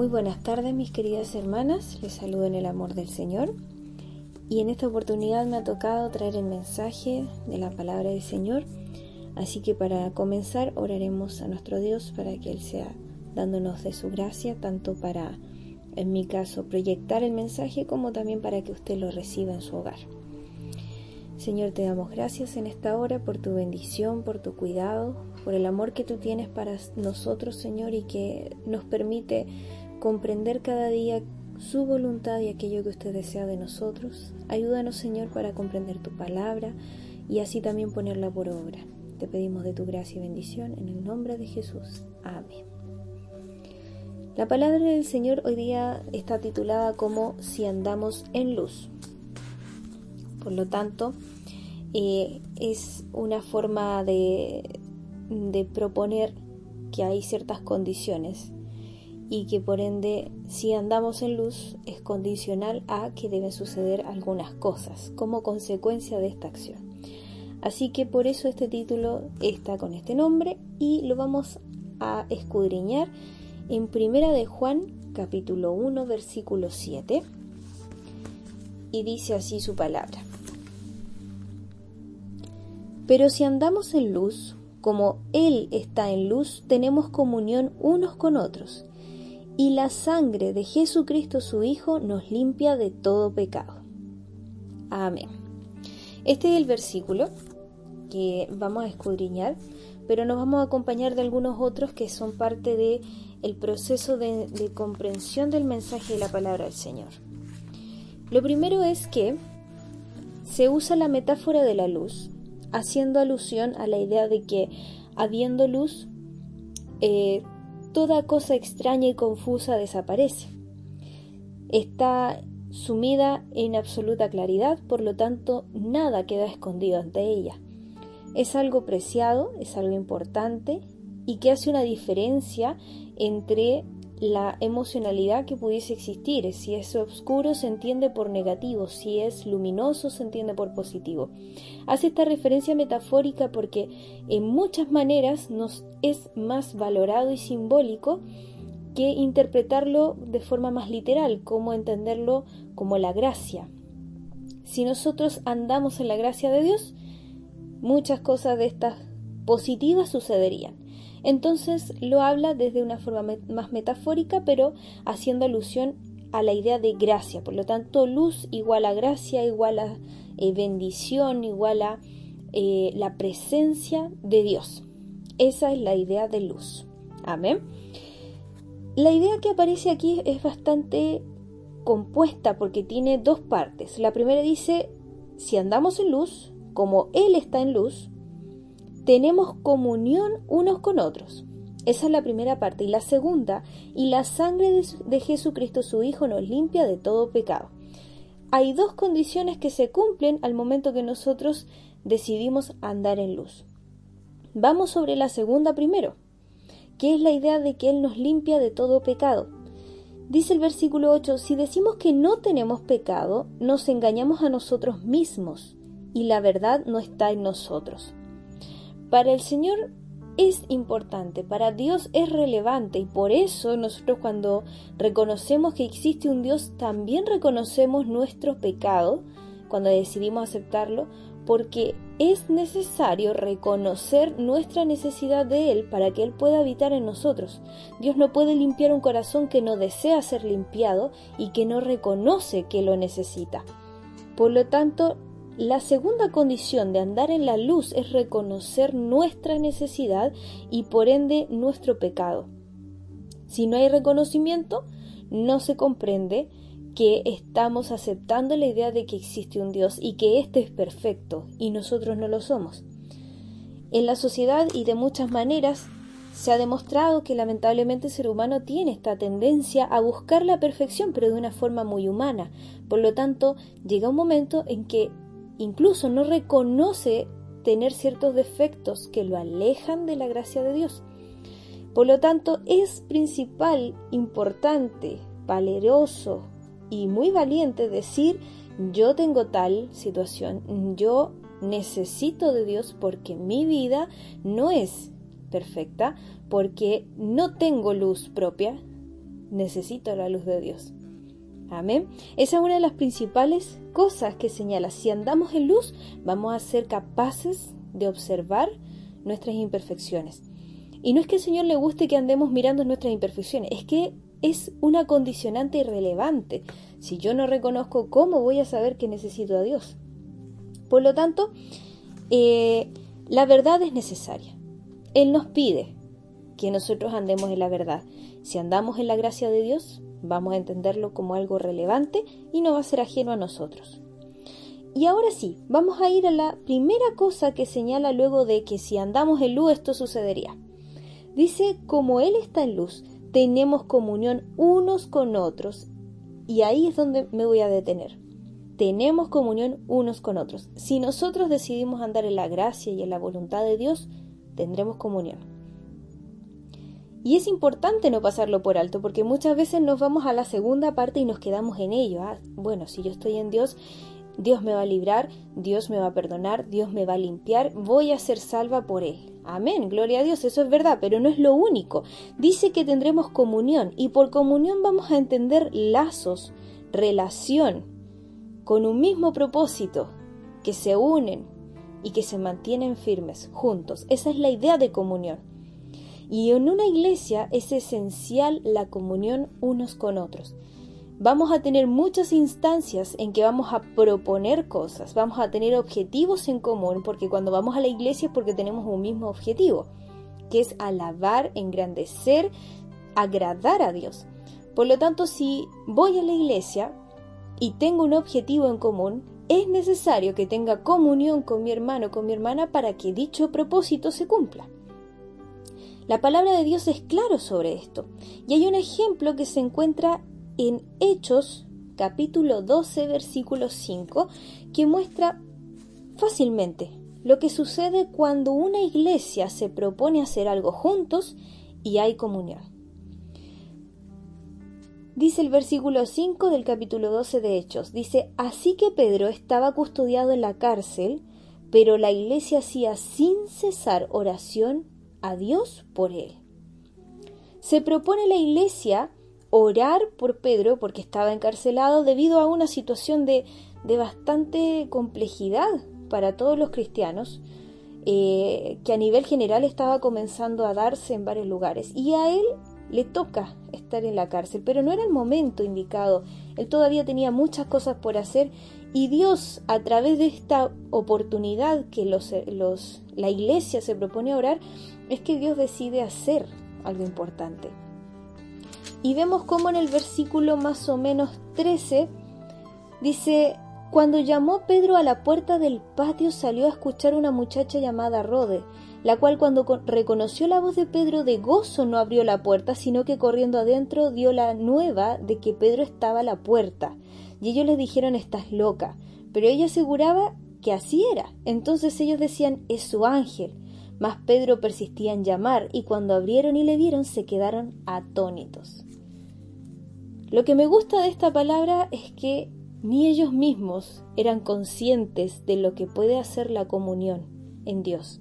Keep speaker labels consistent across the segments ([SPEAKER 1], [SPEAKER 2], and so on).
[SPEAKER 1] Muy buenas tardes mis queridas hermanas, les saludo en el amor del Señor. Y en esta oportunidad me ha tocado traer el mensaje de la palabra del Señor, así que para comenzar oraremos a nuestro Dios para que Él sea dándonos de su gracia, tanto para, en mi caso, proyectar el mensaje como también para que usted lo reciba en su hogar. Señor, te damos gracias en esta hora por tu bendición, por tu cuidado, por el amor que tú tienes para nosotros, Señor, y que nos permite comprender cada día su voluntad y aquello que usted desea de nosotros. Ayúdanos, Señor, para comprender tu palabra y así también ponerla por obra. Te pedimos de tu gracia y bendición en el nombre de Jesús. Amén. La palabra del Señor hoy día está titulada como si andamos en luz. Por lo tanto, eh, es una forma de, de proponer que hay ciertas condiciones y que por ende si andamos en luz es condicional a que deben suceder algunas cosas como consecuencia de esta acción. Así que por eso este título está con este nombre y lo vamos a escudriñar en Primera de Juan capítulo 1 versículo 7 y dice así su palabra. Pero si andamos en luz, como Él está en luz, tenemos comunión unos con otros y la sangre de Jesucristo su Hijo nos limpia de todo pecado. Amén. Este es el versículo que vamos a escudriñar, pero nos vamos a acompañar de algunos otros que son parte del el proceso de, de comprensión del mensaje de la palabra del Señor. Lo primero es que se usa la metáfora de la luz, haciendo alusión a la idea de que habiendo luz, eh, toda cosa extraña y confusa desaparece. Está sumida en absoluta claridad, por lo tanto nada queda escondido ante ella. Es algo preciado, es algo importante y que hace una diferencia entre la emocionalidad que pudiese existir. Si es oscuro se entiende por negativo, si es luminoso se entiende por positivo. Hace esta referencia metafórica porque en muchas maneras nos es más valorado y simbólico que interpretarlo de forma más literal, como entenderlo como la gracia. Si nosotros andamos en la gracia de Dios, muchas cosas de estas positivas sucederían. Entonces lo habla desde una forma más metafórica, pero haciendo alusión a la idea de gracia. Por lo tanto, luz igual a gracia, igual a eh, bendición, igual a eh, la presencia de Dios. Esa es la idea de luz. Amén. La idea que aparece aquí es bastante compuesta porque tiene dos partes. La primera dice, si andamos en luz, como Él está en luz, tenemos comunión unos con otros. Esa es la primera parte. Y la segunda, y la sangre de, Jesucristo su Hijo nos limpia de todo pecado. Hay dos condiciones que se cumplen al momento que nosotros decidimos andar en luz. Vamos sobre la segunda primero, que es la idea de que Él nos limpia de todo pecado. Dice el versículo 8, si decimos que no tenemos pecado, nos engañamos a nosotros mismos y la verdad no está en nosotros. Para el Señor es importante, para Dios es relevante y por eso nosotros cuando reconocemos que existe un Dios también reconocemos nuestro pecado cuando decidimos aceptarlo porque es necesario reconocer nuestra necesidad de Él para que Él pueda habitar en nosotros. Dios no puede limpiar un corazón que no desea ser limpiado y que no reconoce que lo necesita. Por lo tanto, la segunda condición de andar en la luz es reconocer nuestra necesidad y por ende nuestro pecado. Si no hay reconocimiento, no se comprende que estamos aceptando la idea de que existe un Dios y que éste es perfecto y nosotros no lo somos. En la sociedad y de muchas maneras se ha demostrado que lamentablemente el ser humano tiene esta tendencia a buscar la perfección pero de una forma muy humana. Por lo tanto, llega un momento en que incluso no reconoce tener ciertos defectos que lo alejan de la gracia de Dios. Por lo tanto, es principal, importante, valeroso y muy valiente decir yo tengo tal situación, yo necesito de Dios porque mi vida no es perfecta, porque no tengo luz propia, necesito la luz de Dios. Amén. Esa es una de las principales cosas que señala. Si andamos en luz, vamos a ser capaces de observar nuestras imperfecciones. Y no es que al Señor le guste que andemos mirando nuestras imperfecciones, es que es una condicionante irrelevante. Si yo no reconozco cómo voy a saber que necesito a Dios. Por lo tanto, eh, la verdad es necesaria. Él nos pide que nosotros andemos en la verdad. Si andamos en la gracia de Dios, vamos a entenderlo como algo relevante y no va a ser ajeno a nosotros. Y ahora sí, vamos a ir a la primera cosa que señala luego de que si andamos en luz esto sucedería. Dice, como Él está en luz, tenemos comunión unos con otros. Y ahí es donde me voy a detener. Tenemos comunión unos con otros. Si nosotros decidimos andar en la gracia y en la voluntad de Dios, tendremos comunión. Y es importante no pasarlo por alto, porque muchas veces nos vamos a la segunda parte y nos quedamos en ello. Ah, bueno, si yo estoy en Dios, Dios me va a librar, Dios me va a perdonar, Dios me va a limpiar, voy a ser salva por Él. Amén, gloria a Dios, eso es verdad, pero no es lo único. Dice que tendremos comunión y por comunión vamos a entender lazos, relación, con un mismo propósito, que se unen y que se mantienen firmes juntos. Esa es la idea de comunión. Y en una iglesia es esencial la comunión unos con otros vamos a tener muchas instancias en que vamos a proponer cosas, vamos a tener objetivos en común, porque cuando vamos a la iglesia es porque tenemos un mismo objetivo, que es alabar, engrandecer, agradar a Dios. Por lo tanto, si voy a la iglesia y tengo un objetivo en común, es necesario que tenga comunión con mi hermano, con mi hermana, para que dicho propósito se cumpla. La palabra de Dios es claro sobre esto. Y hay un ejemplo que se encuentra en Hechos capítulo 12 versículo 5 que muestra fácilmente lo que sucede cuando una iglesia se propone hacer algo juntos y hay comunión. Dice el versículo 5 del capítulo 12 de Hechos, dice, así que Pedro estaba custodiado en la cárcel, pero la iglesia hacía sin cesar oración a Dios por él. Se propone la iglesia orar por Pedro porque estaba encarcelado debido a una situación de, bastante complejidad para todos los cristianos, eh, que a nivel general estaba comenzando a darse en varios lugares. Y a él le toca estar en la cárcel, pero no era el momento indicado. Él todavía tenía muchas cosas por hacer y Dios, a través de esta oportunidad que los, la iglesia se propone orar, es que Dios decide hacer algo importante. Y vemos cómo en el versículo más o menos 13 dice, cuando llamó Pedro a la puerta del patio salió a escuchar una muchacha llamada Rode, la cual cuando reconoció la voz de Pedro de gozo no abrió la puerta, sino que corriendo adentro dio la nueva de que Pedro estaba a la puerta. Y ellos le dijeron, estás loca. Pero ella aseguraba que así era. Entonces ellos decían, es su ángel. Mas Pedro persistía en llamar, y cuando abrieron y le vieron se quedaron atónitos. Lo que me gusta de esta palabra es que ni ellos mismos eran conscientes de lo que puede hacer la comunión en Dios.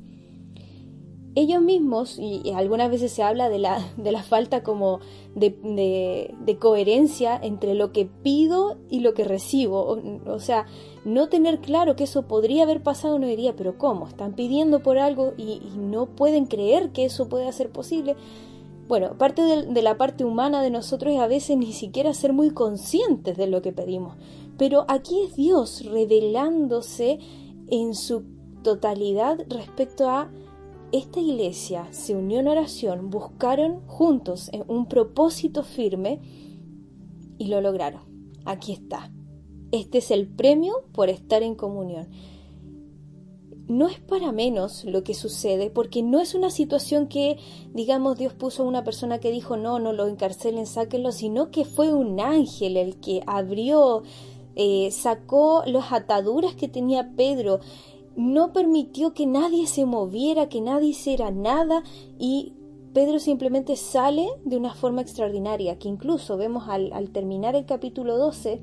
[SPEAKER 1] Ellos mismos, y, algunas veces se habla de la, de la falta como de, de, coherencia entre lo que pido y lo que recibo. O, sea, no tener claro que eso podría haber pasado no diría, pero ¿cómo? Están pidiendo por algo y, y no pueden creer que eso pueda ser posible. Bueno, parte de, la parte humana de nosotros es a veces ni siquiera ser muy conscientes de lo que pedimos. Pero aquí es Dios revelándose en su totalidad respecto a esta iglesia se unió en oración, buscaron juntos un propósito firme y lo lograron. Aquí está. Este es el premio por estar en comunión no es para menos lo que sucede, porque no es una situación que, digamos, Dios puso a una persona que dijo, no, no lo encarcelen, sáquenlo, sino que fue un ángel el que abrió, eh, sacó las ataduras que tenía Pedro, no permitió que nadie se moviera, que nadie hiciera nada y Pedro simplemente sale de una forma extraordinaria, que incluso vemos al, al terminar el capítulo 12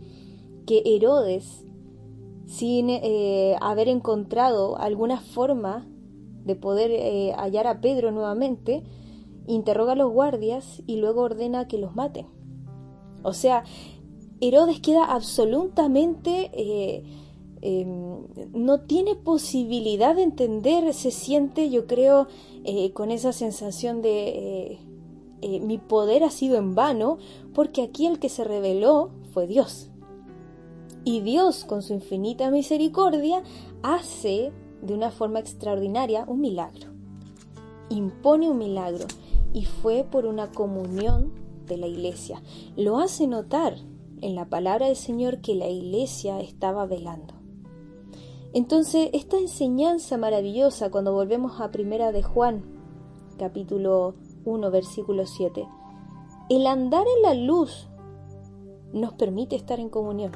[SPEAKER 1] que Herodes sin eh, haber encontrado alguna forma de poder eh, hallar a Pedro nuevamente, interroga a los guardias y luego ordena que los maten. O sea, Herodes queda absolutamente... Eh, em, no tiene posibilidad de entender, se siente, yo creo, eh, con esa sensación de eh, mi poder ha sido en vano, porque aquí el que se reveló fue Dios. Y Dios, con su infinita misericordia, hace de una forma extraordinaria un milagro. Impone un milagro y fue por una comunión de la iglesia. Lo hace notar en la palabra del Señor que la iglesia estaba velando. Entonces, esta enseñanza maravillosa cuando volvemos a Primera de Juan, capítulo 1, versículo 7, el andar en la luz nos permite estar en comunión.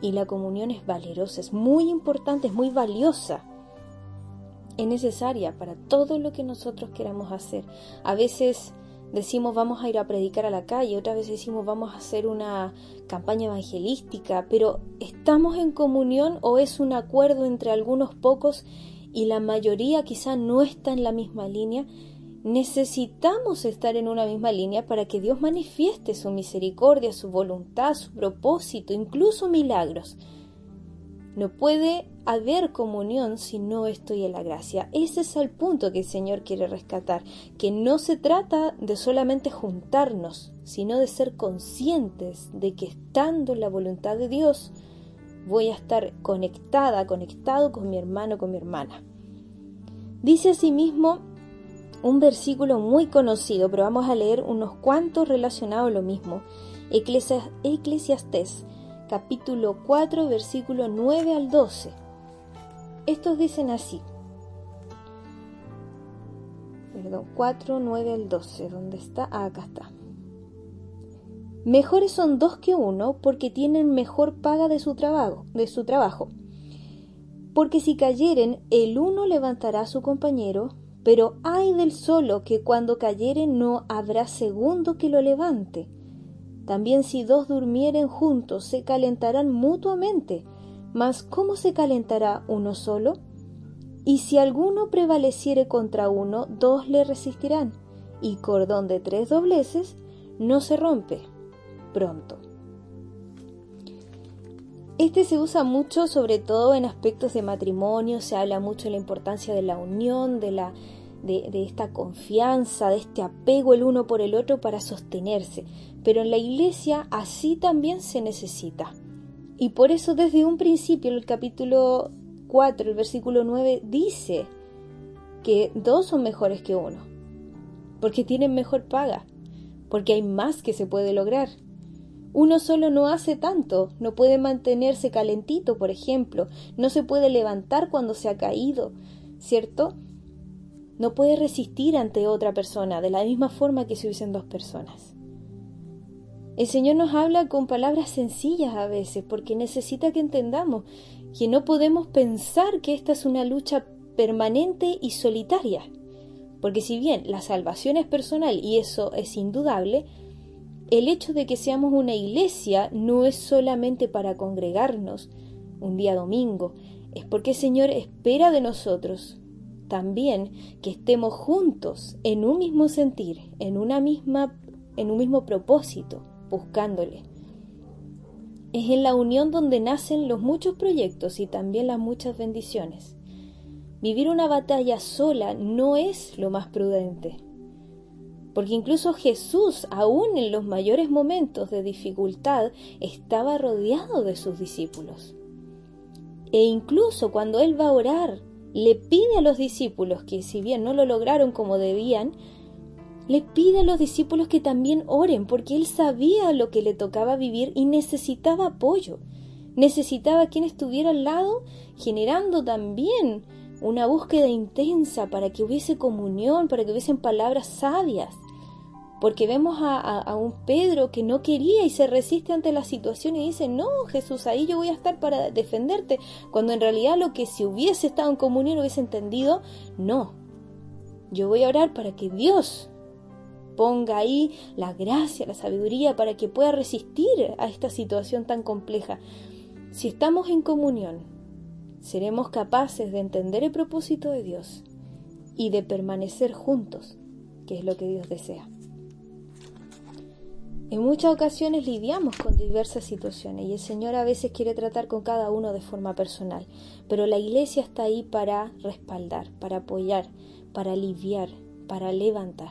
[SPEAKER 1] Y la comunión es valerosa, es muy importante, es muy valiosa. Es necesaria para todo lo que nosotros queramos hacer. A veces decimos vamos a ir a predicar a la calle, otras veces decimos vamos a hacer una campaña evangelística, pero ¿estamos en comunión o es un acuerdo entre algunos pocos y la mayoría quizá no está en la misma línea? Necesitamos estar en una misma línea para que Dios manifieste su misericordia, su voluntad, su propósito, incluso milagros. No puede haber comunión si no estoy en la gracia. Ese es el punto que el Señor quiere rescatar, que no se trata de solamente juntarnos, sino de ser conscientes de que estando en la voluntad de Dios, voy a estar conectada, conectado con mi hermano, con mi hermana. Dice asimismo un versículo muy conocido, pero vamos a leer unos cuantos relacionados a lo mismo. Eclesiastés, capítulo 4, versículo 9 al 12. Estos dicen así. Perdón, 4, 9 al 12. ¿Dónde está? Ah, acá está. Mejores son dos que uno porque tienen mejor paga de su trabajo, de su trabajo. Porque si cayeren, el uno levantará a su compañero, pero hay del solo que cuando cayere no habrá segundo que lo levante. También si dos durmieren juntos se calentarán mutuamente, mas ¿cómo se calentará uno solo? Y si alguno prevaleciere contra uno, dos le resistirán, y cordón de tres dobleces no se rompe pronto. Este se usa mucho, sobre todo en aspectos de matrimonio, se habla mucho de la importancia de la unión, de la de, esta confianza, de este apego el uno por el otro para sostenerse. Pero en la iglesia así también se necesita. Y por eso desde un principio, el capítulo 4, el versículo 9, dice que dos son mejores que uno. Porque tienen mejor paga. Porque hay más que se puede lograr. Uno solo no hace tanto, no puede mantenerse calentito, por ejemplo, no se puede levantar cuando se ha caído, ¿cierto? No puede resistir ante otra persona de la misma forma que si hubiesen dos personas. El Señor nos habla con palabras sencillas a veces porque necesita que entendamos que no podemos pensar que esta es una lucha permanente y solitaria. Porque si bien la salvación es personal y eso es indudable, el hecho de que seamos una iglesia no es solamente para congregarnos un día domingo, es porque el Señor espera de nosotros también que estemos juntos en un mismo sentir, en una misma en un mismo propósito, buscándole. Es en la unión donde nacen los muchos proyectos y también las muchas bendiciones. Vivir una batalla sola no es lo más prudente, porque incluso Jesús, aún en los mayores momentos de dificultad, estaba rodeado de sus discípulos. E incluso cuando Él va a orar le pide a los discípulos que si bien no lo lograron como debían, le pide a los discípulos que también oren, porque él sabía lo que le tocaba vivir y necesitaba apoyo. Necesitaba quien estuviera al lado, generando también una búsqueda intensa para que hubiese comunión, para que hubiesen palabras sabias porque vemos a, un Pedro que no quería y se resiste ante la situación y dice, no, Jesús, ahí yo voy a estar para defenderte, cuando en realidad lo que si hubiese estado en comunión hubiese entendido, no, yo voy a orar para que Dios ponga ahí la gracia, la sabiduría, para que pueda resistir a esta situación tan compleja. Si estamos en comunión, seremos capaces de entender el propósito de Dios y de permanecer juntos, que es lo que Dios desea. En muchas ocasiones lidiamos con diversas situaciones y el Señor a veces quiere tratar con cada uno de forma personal, pero la iglesia está ahí para respaldar, para apoyar, para aliviar, para levantar.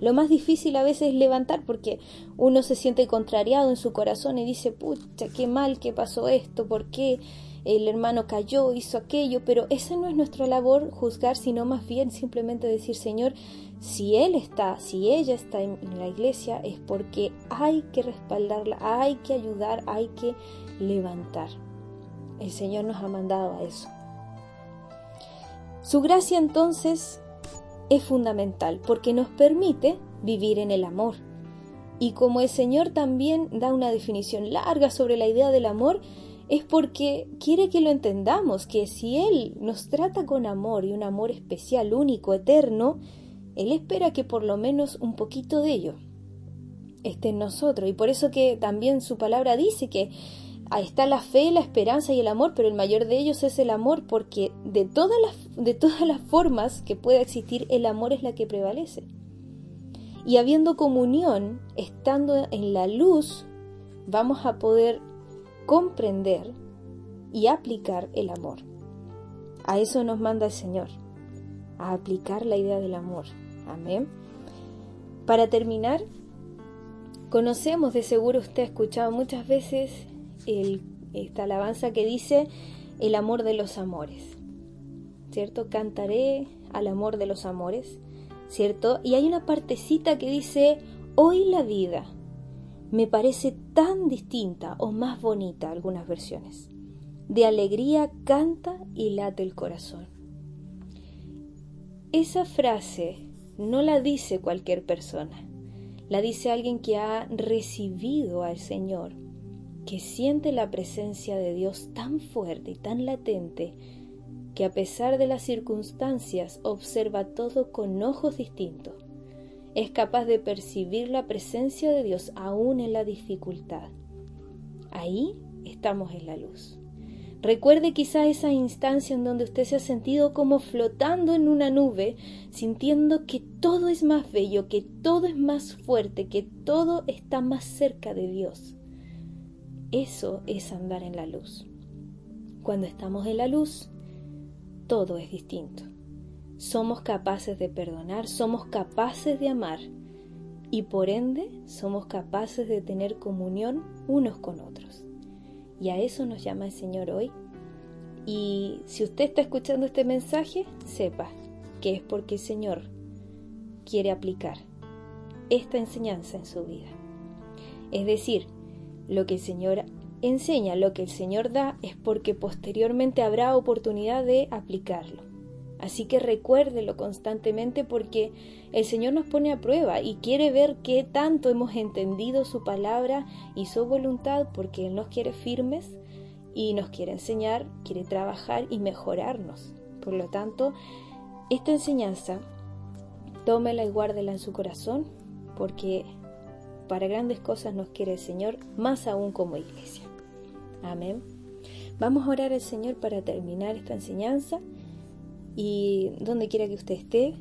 [SPEAKER 1] Lo más difícil a veces es levantar porque uno se siente contrariado en su corazón y dice, pucha, qué mal que pasó esto, ¿por qué el hermano cayó, hizo aquello? Pero esa no es nuestra labor juzgar, sino más bien simplemente decir, Señor, si él está, si ella está en, la iglesia, es porque hay que respaldarla, hay que ayudar, hay que levantar. El Señor nos ha mandado a eso. Su gracia entonces es fundamental porque nos permite vivir en el amor. Y como el Señor también da una definición larga sobre la idea del amor, es porque quiere que lo entendamos, que si Él nos trata con amor y un amor especial, único, eterno, él espera que por lo menos un poquito de ello esté en nosotros. Y por eso que también su palabra dice que ahí está la fe, la esperanza y el amor, pero el mayor de ellos es el amor, porque de todas las, de todas las formas que pueda existir, el amor es la que prevalece. Y habiendo comunión, estando en la luz, vamos a poder comprender y aplicar el amor. A eso nos manda el Señor, a aplicar la idea del amor. Amén. Para terminar, conocemos, de seguro usted ha escuchado muchas veces esta alabanza que dice el amor de los amores, ¿cierto? Cantaré al amor de los amores, ¿cierto? Y hay una partecita que dice, hoy la vida me parece tan distinta o más bonita, algunas versiones. De alegría canta y late el corazón. Esa frase no la dice cualquier persona, la dice alguien que ha recibido al Señor, que siente la presencia de Dios tan fuerte y tan latente, que a pesar de las circunstancias observa todo con ojos distintos. Es capaz de percibir la presencia de Dios aún en la dificultad. Ahí estamos en la luz. Recuerde quizá esa instancia en donde usted se ha sentido como flotando en una nube, sintiendo que todo es más bello, que todo es más fuerte, que todo está más cerca de Dios. Eso es andar en la luz. Cuando estamos en la luz, todo es distinto. Somos capaces de perdonar, somos capaces de amar y por ende somos capaces de tener comunión unos con otros. Y a eso nos llama el Señor hoy. Y si usted está escuchando este mensaje, sepa que es porque el Señor quiere aplicar esta enseñanza en su vida. Es decir, lo que el Señor enseña, lo que el Señor da, es porque posteriormente habrá oportunidad de aplicarlo. Así que recuérdelo constantemente porque el Señor nos pone a prueba y quiere ver qué tanto hemos entendido su palabra y su voluntad porque Él nos quiere firmes y nos quiere enseñar, quiere trabajar y mejorarnos. Por lo tanto, esta enseñanza, tómela y guárdela en su corazón porque para grandes cosas nos quiere el Señor, más aún como iglesia. Amén. Vamos a orar al Señor para terminar esta enseñanza y donde quiera que usted esté,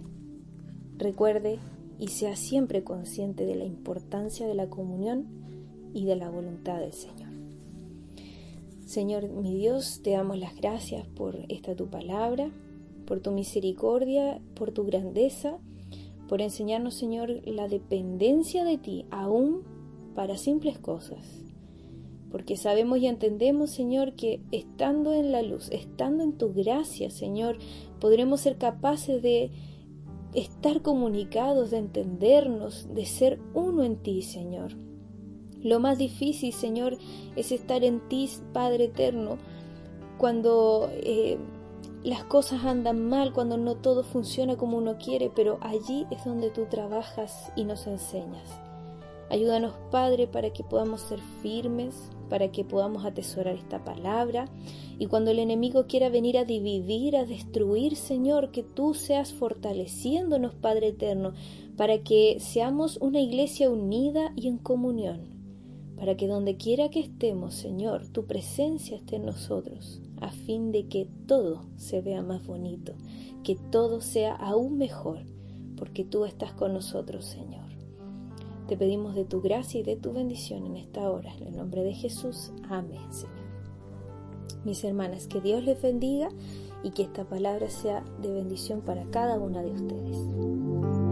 [SPEAKER 1] recuerde y sea siempre consciente de la importancia de la comunión y de la voluntad del Señor. Señor mi Dios, te damos las gracias por esta tu palabra, por tu misericordia, por tu grandeza, por enseñarnos, Señor, la dependencia de ti, aún para simples cosas porque sabemos y entendemos, Señor, que estando en la luz, estando en tu gracia, Señor, podremos ser capaces de estar comunicados, de entendernos, de ser uno en ti, Señor. Lo más difícil, Señor, es estar en ti, Padre eterno, cuando eh, las cosas andan mal, cuando no todo funciona como uno quiere, pero allí es donde tú trabajas y nos enseñas. Ayúdanos, Padre, para que podamos ser firmes, para que podamos atesorar esta palabra. Y cuando el enemigo quiera venir a dividir, a destruir, Señor, que tú seas fortaleciéndonos, Padre eterno, para que seamos una iglesia unida y en comunión, para que donde quiera que estemos, Señor, tu presencia esté en nosotros, a fin de que todo se vea más bonito, que todo sea aún mejor, porque tú estás con nosotros, Señor. Te pedimos de tu gracia y de tu bendición en esta hora. En el nombre de Jesús. Amén, Señor. Mis hermanas, que Dios les bendiga y que esta palabra sea de bendición para cada una de ustedes.